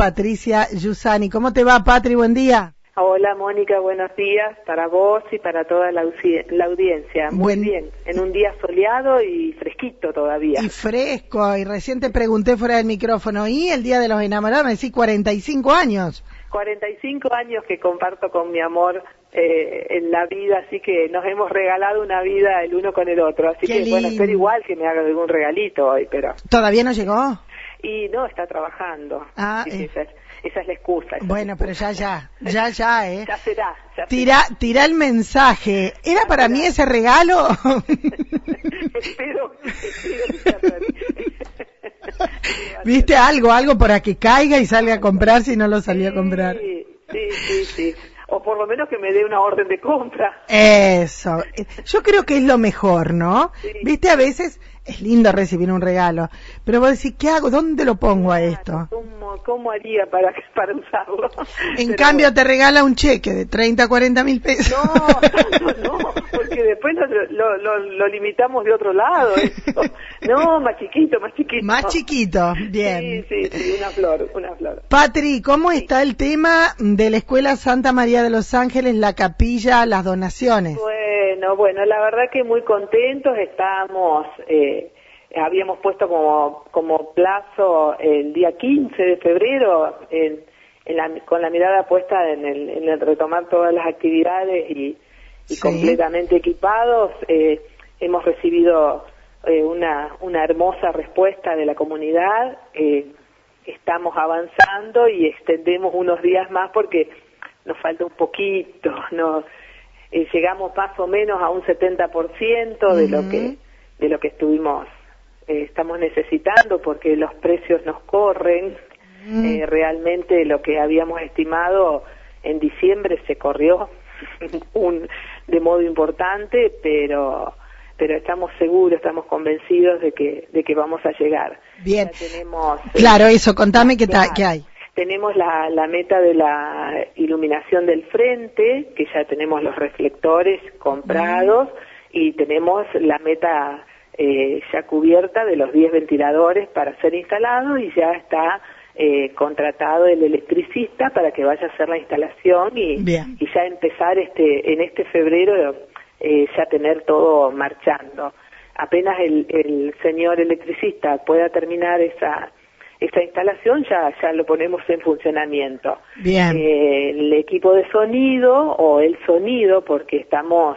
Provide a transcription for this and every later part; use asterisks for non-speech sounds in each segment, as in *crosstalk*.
Patricia Yusani. ¿Cómo te va, Patri? Buen día. Hola, Mónica, buenos días para vos y para toda la, audiencia. Muy bien, en un día soleado y fresquito todavía. Y fresco, y recién te pregunté fuera del micrófono, ¿y el Día de los Enamorados? Me decís 45 años. 45 años que comparto con mi amor eh, en la vida, así que nos hemos regalado una vida el uno con el otro. Así que bueno, espero igual que me haga algún regalito hoy, pero... ¿Todavía no llegó? Y no, está trabajando. Ah, eh. esa, es, la excusa. Bueno, pero ya, ya, ya, ya, ¿eh? *laughs* ya será. Ya tira, tira el mensaje. ¿Era para mí ese regalo? *laughs* *laughs* espero, espero ¿Viste algo, algo para que caiga y salga a comprar si no lo salía a comprar? Sí, sí, sí. O por lo menos que me dé una orden de compra. Eso. Yo creo que es lo mejor, ¿no? Viste, a veces es lindo recibir un regalo, pero vos decís, ¿qué hago? ¿Dónde lo pongo a esto? ¿Cómo, haría para, *laughs* para usarlo? En cambio, te regala un cheque de 30, 40 mil pesos. No, no, porque después lo, lo, lo, limitamos de otro lado. No, más chiquito, más chiquito. Más chiquito, bien. Sí, sí, sí, una flor, una flor. Patri, ¿cómo está el tema de la Escuela Santa María de los Ángeles, la capilla, las donaciones? Bueno, bueno, la verdad que muy contentos estamos. Eh, habíamos puesto como, como plazo el día 15 de febrero en, con la mirada puesta en el, retomar todas las actividades y, completamente equipados. Eh, hemos recibido eh, una, una hermosa respuesta de la comunidad. Eh, estamos avanzando y extendemos unos días más porque nos falta un poquito. Nos, llegamos más o menos a un 70% de lo que de lo que estuvimos eh, estamos necesitando porque los precios nos corren. Mm. Eh, realmente lo que habíamos estimado en diciembre se corrió *laughs* un, de modo importante, pero pero estamos seguros, estamos convencidos de que de que vamos a llegar. Bien. tenemos, eh, claro, eso, contame qué, qué hay. Tenemos la, la meta de la iluminación del frente, que ya tenemos los reflectores comprados, mm. y tenemos la meta eh, ya cubierta de los 10 ventiladores para ser instalados y ya está eh, contratado el electricista para que vaya a hacer la instalación y, y ya empezar este en este febrero eh, ya tener todo marchando. Apenas el, el señor electricista pueda terminar esa esa instalación ya ya lo ponemos en funcionamiento. Bien. Eh, el equipo de sonido o el sonido porque estamos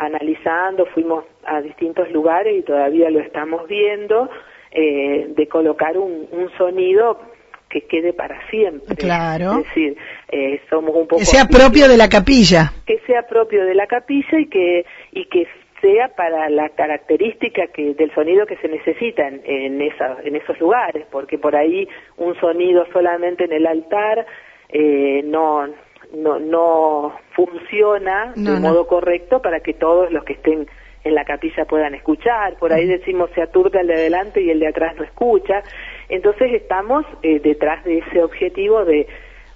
analizando, fuimos a distintos lugares y todavía lo estamos viendo, eh, de colocar un, sonido que quede para siempre. Claro. Es decir, eh, somos un poco... Que sea propio de la capilla. Que sea propio de la capilla y que, y que sea para la característica que, del sonido que se necesita en, en, en esos lugares, porque por ahí un sonido solamente en el altar eh, no no, no funciona de modo correcto para que todos los que estén en la capilla puedan escuchar. Por ahí decimos se aturde el de adelante y el de atrás no escucha. Entonces estamos eh, detrás de ese objetivo de,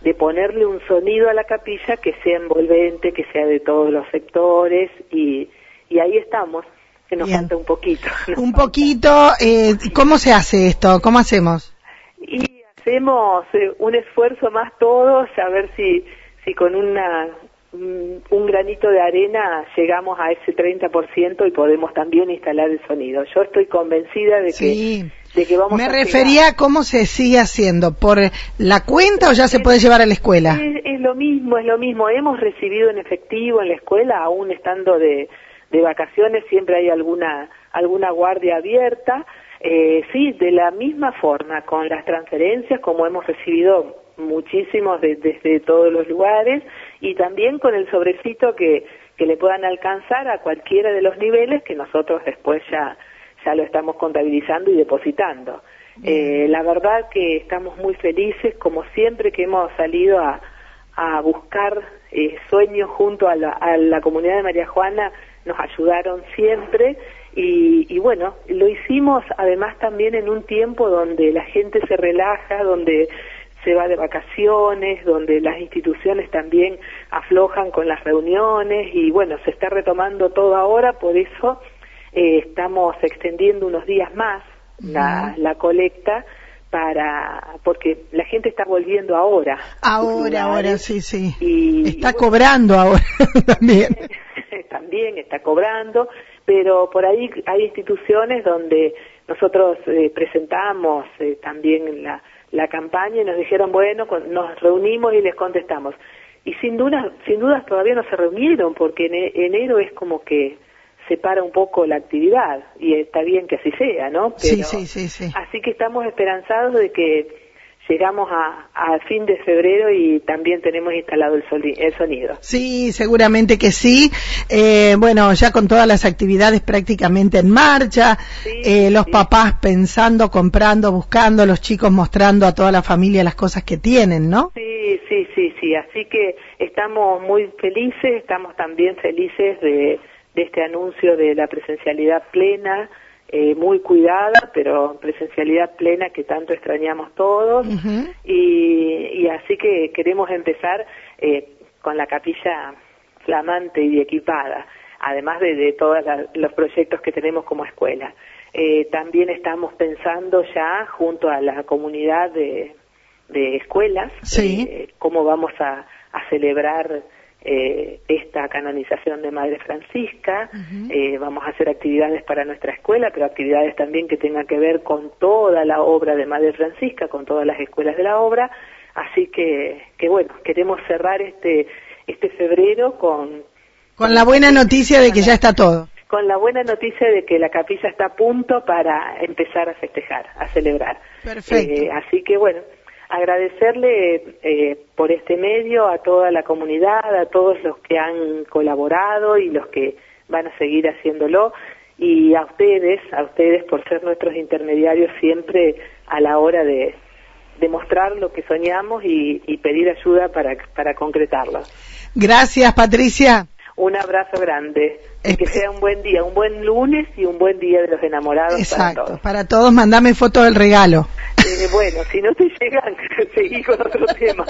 de ponerle un sonido a la capilla que sea envolvente, que sea de todos los sectores y, y ahí estamos. Que nos falta un poquito. *laughs* Un poquito. Eh, ¿Cómo se hace esto? ¿Cómo hacemos? Y hacemos eh, un esfuerzo más todos a ver si si con una un granito de arena llegamos a ese 30% y podemos también instalar el sonido. Yo estoy convencida de que, de que vamos Me refería a cómo se sigue haciendo, ¿por la cuenta o ya se puede llevar a la escuela? Es, lo mismo, es lo mismo. Hemos recibido en efectivo en la escuela, aún estando de, de vacaciones, siempre hay alguna, alguna guardia abierta. Eh, sí, de la misma forma, con las transferencias, como hemos recibido muchísimos desde todos los lugares y también con el sobrecito que, que le puedan alcanzar a cualquiera de los niveles que nosotros después ya, ya lo estamos contabilizando y depositando. Eh, la verdad que estamos muy felices, como siempre que hemos salido a, a buscar eh, sueños junto a la, a la comunidad de María Juana, nos ayudaron siempre y, y, bueno, lo hicimos además también en un tiempo donde la gente se relaja, donde se va de vacaciones, donde las instituciones también aflojan con las reuniones y bueno, se está retomando todo ahora, por eso eh, estamos extendiendo unos días más la, la colecta para porque la gente está volviendo ahora. Ahora, ahora, sí, sí. Y, está cobrando ahora *laughs* también. *laughs* también está cobrando, pero por ahí hay instituciones donde nosotros eh, presentamos eh, también la, la campaña y nos dijeron, bueno, nos reunimos y les contestamos. Y sin duda, sin dudas todavía no se reunieron porque en e, enero es como que se para un poco la actividad y está bien que así sea, ¿no? sí, sí, sí, sí. Así que estamos esperanzados de que llegamos a, fin de febrero y también tenemos instalado el, sonido. Sí, seguramente que sí. Eh, bueno, ya con todas las actividades prácticamente en marcha, eh, los papás pensando, comprando, buscando, los chicos mostrando a toda la familia las cosas que tienen, ¿no? Sí, sí, sí, sí. Así que estamos muy felices, estamos también felices de de este anuncio de la presencialidad plena, eh, muy cuidada, pero presencialidad plena que tanto extrañamos todos. y, así que queremos empezar eh, con la capilla flamante y equipada, además de, todos los proyectos que tenemos como escuela. Eh, también estamos pensando ya junto a la comunidad de, escuelas cómo vamos a, a celebrar eh, esta canonización de Madre Francisca. eh, vamos a hacer actividades para nuestra escuela, pero actividades también que tengan que ver con toda la obra de Madre Francisca, con todas las escuelas de la obra. Así que, que bueno, queremos cerrar este, este febrero con... Con la buena noticia de que ya está todo. Con la buena noticia de que la capilla está a punto para empezar a festejar, a celebrar. Perfecto. Eh, así que bueno, agradecerle eh, por este medio a toda la comunidad, a todos los que han colaborado y los que van a seguir haciéndolo y a ustedes, a ustedes por ser nuestros intermediarios siempre a la hora de, demostrar lo que soñamos y, y pedir ayuda para, para concretarlo. Gracias, Patricia. Un abrazo grande. Que sea un buen día, un buen lunes y un buen día de los enamorados Exacto, para todos. Para todos, mandame foto del regalo. Eh, bueno, si no te llegan, *laughs* seguí con otro tema.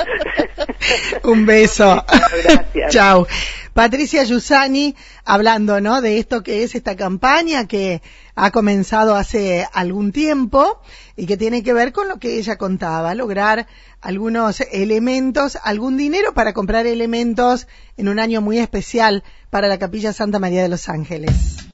*laughs* un beso. Gracias. Chao. Patricia Yusani, hablando, ¿no? De esto que es esta campaña que ha comenzado hace algún tiempo y que tiene que ver con lo que ella contaba, lograr algunos elementos, algún dinero para comprar elementos en un año muy especial para la Capilla Santa María de los Ángeles.